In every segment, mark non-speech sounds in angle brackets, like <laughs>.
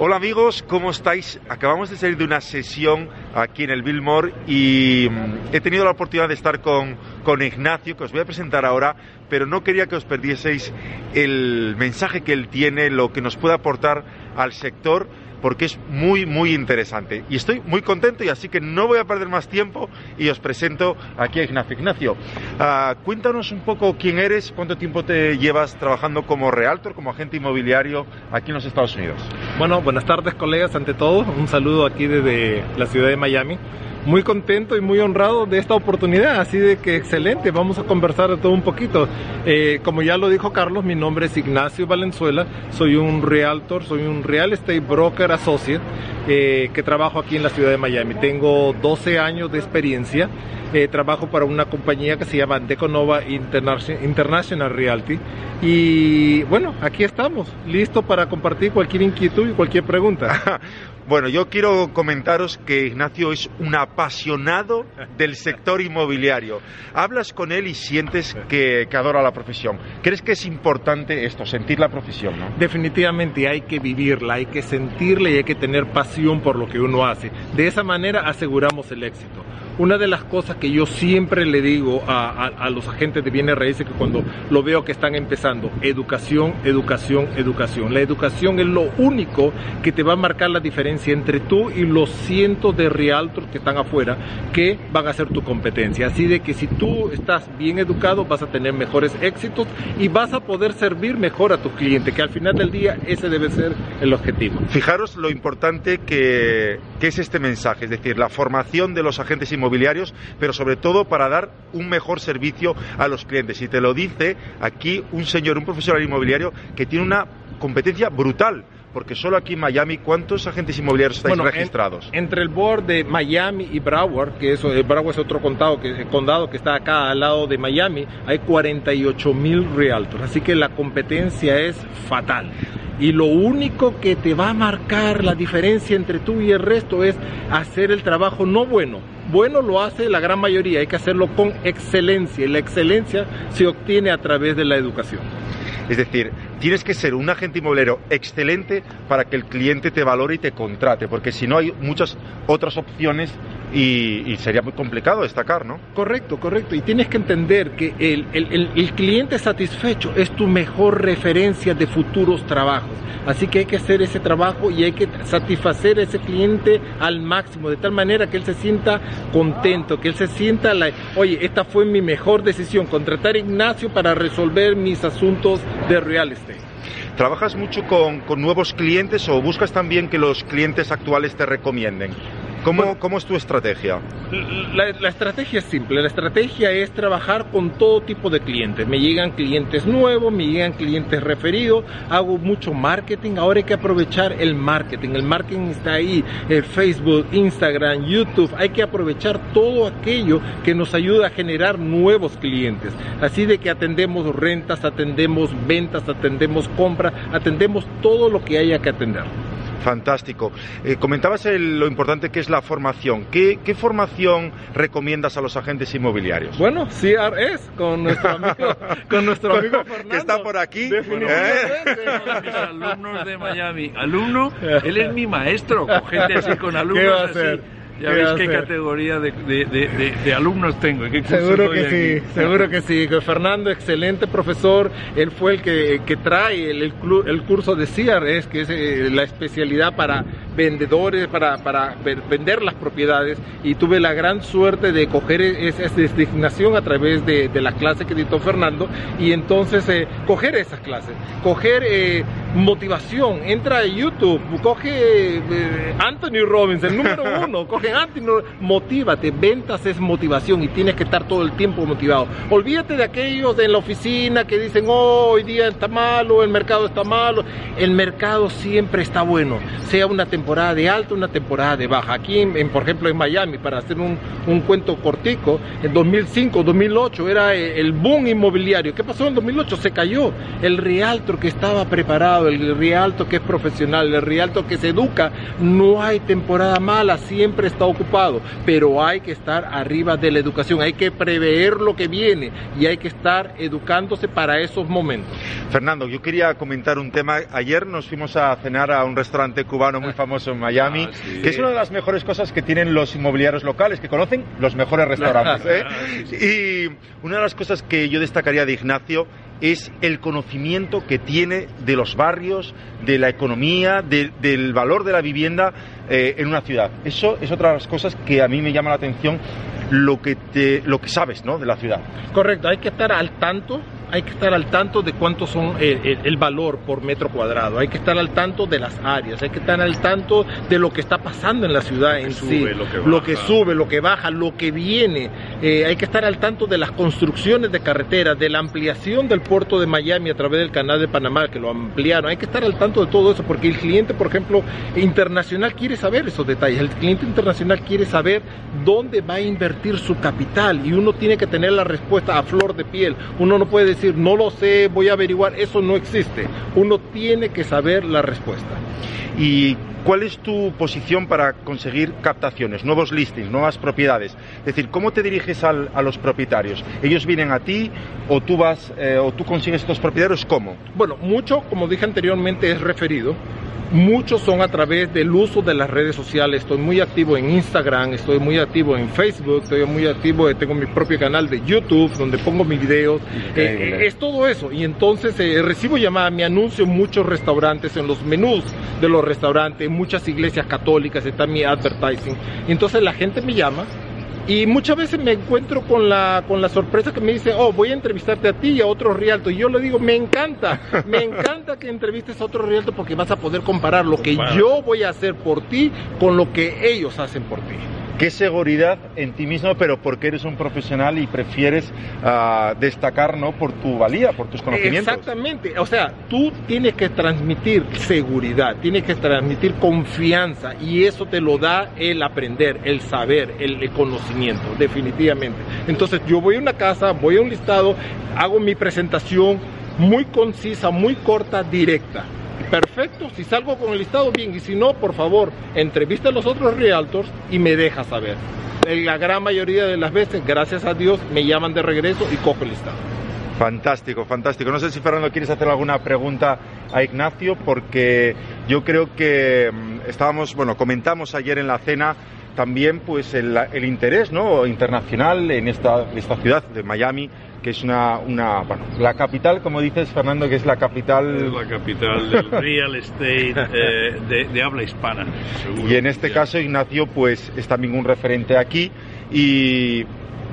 Hola amigos, ¿cómo estáis? Acabamos de salir de una sesión aquí en el Billmore y mm, he tenido la oportunidad de estar con, con Ignacio, que os voy a presentar ahora, pero no quería que os perdieseis el mensaje que él tiene, lo que nos puede aportar al sector porque es muy, muy interesante. Y estoy muy contento y así que no voy a perder más tiempo y os presento aquí a Ignacio. Ignacio, uh, cuéntanos un poco quién eres, cuánto tiempo te llevas trabajando como realtor, como agente inmobiliario aquí en los Estados Unidos. Bueno, buenas tardes colegas, ante todo, un saludo aquí desde la ciudad de Miami. Muy contento y muy honrado de esta oportunidad, así de que excelente, vamos a conversar de todo un poquito. Eh, como ya lo dijo Carlos, mi nombre es Ignacio Valenzuela, soy un realtor, soy un real estate broker associate eh, que trabajo aquí en la ciudad de Miami. Tengo 12 años de experiencia, eh, trabajo para una compañía que se llama Deconova International Realty y bueno, aquí estamos, listo para compartir cualquier inquietud y cualquier pregunta. <laughs> Bueno, yo quiero comentaros que Ignacio es un apasionado del sector inmobiliario. Hablas con él y sientes que, adora la profesión. ¿Crees que es importante esto, sentir la profesión? ¿no? Definitivamente hay que vivirla, hay que sentirla y hay que tener pasión por lo que uno hace. De esa manera aseguramos el éxito. Una de las cosas que yo siempre le digo a, los agentes de bienes raíces que cuando lo veo que están empezando, educación, educación, educación. La educación es lo único que te va a marcar la diferencia entre tú y los cientos de realtors que están afuera que van a ser tu competencia. Así de que si tú estás bien educado vas a tener mejores éxitos y vas a poder servir mejor a tu cliente, que al final del día ese debe ser el objetivo. Fijaros lo importante que, que es este mensaje, es decir, la formación de los agentes inmobiliarios pero sobre todo para dar un mejor servicio a los clientes. Y te lo dice aquí un señor, un profesional inmobiliario que tiene una competencia brutal porque solo aquí en Miami, ¿cuántos agentes inmobiliarios estáis registrados? entre el board de Miami y Broward, que eso, eh, Broward es otro condado que, condado que está acá al lado de Miami, hay 48 mil realtors, así que la competencia es fatal. Y lo único que te va a marcar la diferencia entre tú y el resto es hacer el trabajo no bueno. Bueno lo hace la gran mayoría, hay que hacerlo con excelencia y la excelencia se obtiene a través de la educación. Es decir, tienes que ser un agente inmobiliario excelente para que el cliente te valore y te contrate, porque si no hay muchas otras opciones y, sería muy complicado destacar, ¿no? Correcto, correcto. Y tienes que entender que el, el, cliente satisfecho es tu mejor referencia de futuros trabajos. Así que hay que hacer ese trabajo y hay que satisfacer a ese cliente al máximo, de tal manera que él se sienta contento, que él se sienta, la, oye, esta fue mi mejor decisión, contratar a Ignacio para resolver mis asuntos de real estate. ¿Trabajas mucho con, con, nuevos clientes o buscas también que los clientes actuales te recomienden? ¿Cómo, ¿Cómo, es tu estrategia? La, la, estrategia es simple, la estrategia es trabajar con todo tipo de clientes. Me llegan clientes nuevos, me llegan clientes referidos, hago mucho marketing, ahora hay que aprovechar el marketing. El marketing está ahí, el Facebook, Instagram, YouTube, hay que aprovechar todo aquello que nos ayuda a generar nuevos clientes. Así de que atendemos rentas, atendemos ventas, atendemos compras, atendemos todo lo que haya que atender. Fantástico. Eh, comentabas lo importante que es la formación. ¿Qué, formación recomiendas a los agentes inmobiliarios? Bueno, CRS, con nuestro amigo, <laughs> con nuestro amigo Fernando. Que está por aquí. Mis alumnos de Miami. Alumno, él es mi maestro, con gente así, con alumnos ¿Qué va a hacer? Ya ves qué categoría de, alumnos tengo. <laughs> seguro que sí, seguro que sí. Fernando, excelente profesor. Él fue el que, que trae el, el, curso de CRS, que es eh, la especialidad para vendedores, para, para vender las propiedades. Y tuve la gran suerte de coger esa designación a través de, la clase que dictó Fernando y entonces eh, coger esas clases, coger eh, motivación. Entra a YouTube, coge eh, Anthony Robbins, el número <laughs> uno, coge Anthony, motívate. Ventas es motivación y tienes que estar todo el tiempo motivado. Olvídate de aquellos de la oficina que dicen, oh, hoy día está malo, el mercado está malo. El mercado siempre está bueno, sea una temporada de alta, una temporada de baja. Aquí, en, por ejemplo, en Miami, para hacer un, un cuento cortico, en 2005, 2008 era el boom inmobiliario. ¿Qué pasó en 2008? Se cayó. El realtor que estaba preparado, el realtor que es profesional, el realtor que se educa, no hay temporada mala, siempre está ocupado, pero hay que estar arriba de la educación, hay que prever lo que viene y hay que estar educándose para esos momentos. Fernando, yo quería comentar un tema. Ayer nos fuimos a cenar a un restaurante cubano muy <laughs> famoso en Miami, ah, que es una de las mejores cosas que tienen los inmobiliarios locales, que conocen los mejores <laughs> restaurantes. ¿eh? y una de las cosas que yo destacaría de Ignacio es el conocimiento que tiene de los barrios, de la economía, del valor de la vivienda eh, en una ciudad. Eso es otra de las cosas que a mí me llama la atención lo que, te, lo que sabes ¿no? de la ciudad. Correcto, hay que estar al tanto hay que estar al tanto de cuánto son eh, el, valor por metro cuadrado, hay que estar al tanto de las áreas, hay que estar al tanto de lo que está pasando en la ciudad en sí, lo que, sube, lo que baja, lo que viene, eh, hay que estar al tanto de las construcciones de carreteras, de la ampliación del puerto de Miami a través del canal de Panamá, que lo ampliaron, hay que estar al tanto de todo eso, porque el cliente, por ejemplo, internacional quiere saber esos detalles, el cliente internacional quiere saber dónde va a invertir su capital y uno tiene que tener la respuesta a flor de piel, uno no puede decir, no lo sé, voy a averiguar, eso no existe. Uno tiene que saber la respuesta. ¿Y cuál es tu posición para conseguir captaciones, nuevos listings, nuevas propiedades? Es decir, ¿cómo te diriges a los propietarios? ¿Ellos vienen a ti o tú vas eh, o tú consigues estos propietarios? ¿Cómo? Bueno, mucho, como dije anteriormente, es referido. Muchos son a través del uso de las redes sociales. Estoy muy activo en Instagram, estoy muy activo en Facebook, estoy muy activo, tengo mi propio canal de YouTube donde pongo mis videos. Eh, eh, es todo eso. Y entonces eh, recibo llamadas, me anuncio en muchos restaurantes, en los menús de los restaurantes, en muchas iglesias católicas, está mi advertising. Y entonces la gente me llama y muchas veces me encuentro con la, con la sorpresa que me dice, oh, voy a entrevistarte a ti y a otro rialto. Y yo le digo, me encanta, me <laughs> encanta que entrevistes a otro rialto porque vas a poder comparar lo que yo voy a hacer por ti con lo que ellos hacen por ti qué seguridad en ti mismo, pero porque eres un profesional y prefieres ah, destacar ¿no? por tu valía, por tus conocimientos. Exactamente, o sea, tú tienes que transmitir seguridad, tienes que transmitir confianza y eso te lo da el aprender, el saber, el, conocimiento, definitivamente. Entonces yo voy a una casa, voy a un listado, hago mi presentación muy concisa, muy corta, directa perfecto, si salgo con el listado, bien, y si no, por favor, entrevista a los otros realtors y me deja saber. La gran mayoría de las veces, gracias a Dios, me llaman de regreso y cojo el listado. Fantástico, fantástico. No sé si Fernando quieres hacer alguna pregunta a Ignacio, porque yo creo que mm, estábamos, bueno, comentamos ayer en la cena también pues el, el interés ¿no? internacional en esta, esta ciudad de Miami que es una, una bueno, la capital, como dices Fernando, que es la capital... Es la capital del real estate <laughs> eh, de, habla hispana. Y en este caso Ignacio pues es también un referente aquí y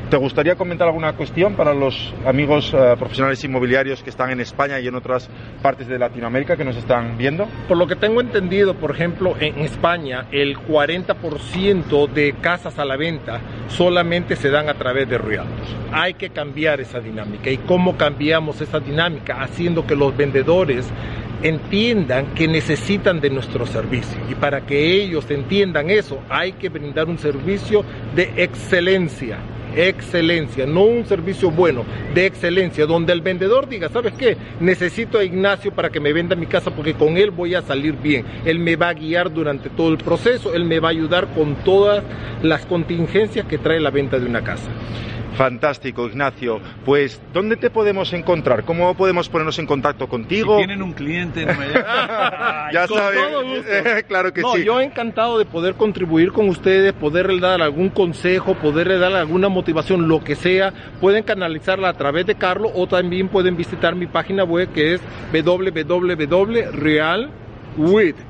¿Te gustaría comentar alguna cuestión para los amigos eh, profesionales inmobiliarios que están en España y en otras partes de Latinoamérica que nos están viendo? Por lo que tengo entendido, por ejemplo, en España el 40% de casas a la venta solamente se dan a través de realtors. Hay que cambiar esa dinámica. ¿Y cómo cambiamos esa dinámica? Haciendo que los vendedores entiendan que necesitan de nuestro servicio. Y para que ellos entiendan eso, hay que brindar un servicio de excelencia excelencia, no un servicio bueno, de excelencia, donde el vendedor diga, ¿sabes qué? Necesito a Ignacio para que me venda mi casa porque con él voy a salir bien. Él me va a guiar durante todo el proceso, él me va a ayudar con todas las contingencias que trae la venta de una casa. Fantástico, Ignacio. Pues, ¿dónde te podemos encontrar? ¿Cómo podemos ponernos en contacto contigo? tienen un cliente <laughs> ya sabes. <laughs> claro que no, sí. Yo encantado de poder contribuir con ustedes, poderle dar algún consejo, poderle dar alguna motivación, lo que sea. Pueden canalizarla a través de Carlos o también pueden visitar mi página web que es www.realwith,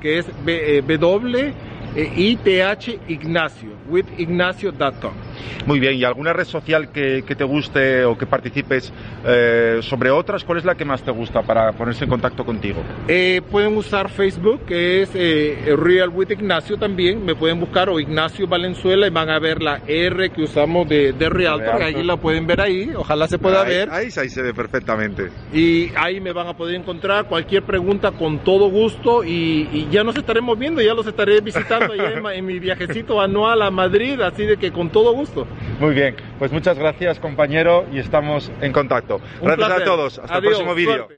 que es w i t h ignacio, withignacio.com. Muy bien, ¿y alguna red social que, te guste o que participes eh, sobre otras? ¿Cuál es la que más te gusta para ponerse en contacto contigo? Eh, pueden usar Facebook, que es eh, Real with Ignacio también. Me pueden buscar o Ignacio Valenzuela y van a ver la R que usamos de, de Realtor. Ahí la pueden ver ahí. Ojalá se pueda ver. Ahí, ahí se ve perfectamente. Y ahí me van a poder encontrar cualquier pregunta con todo gusto y, ya nos estaremos viendo, ya los estaré visitando allá <laughs> en, mi viajecito anual a Madrid, así de que con todo gusto. Muy bien, pues muchas gracias compañero y estamos en contacto. gracias a todos, hasta el próximo vídeo.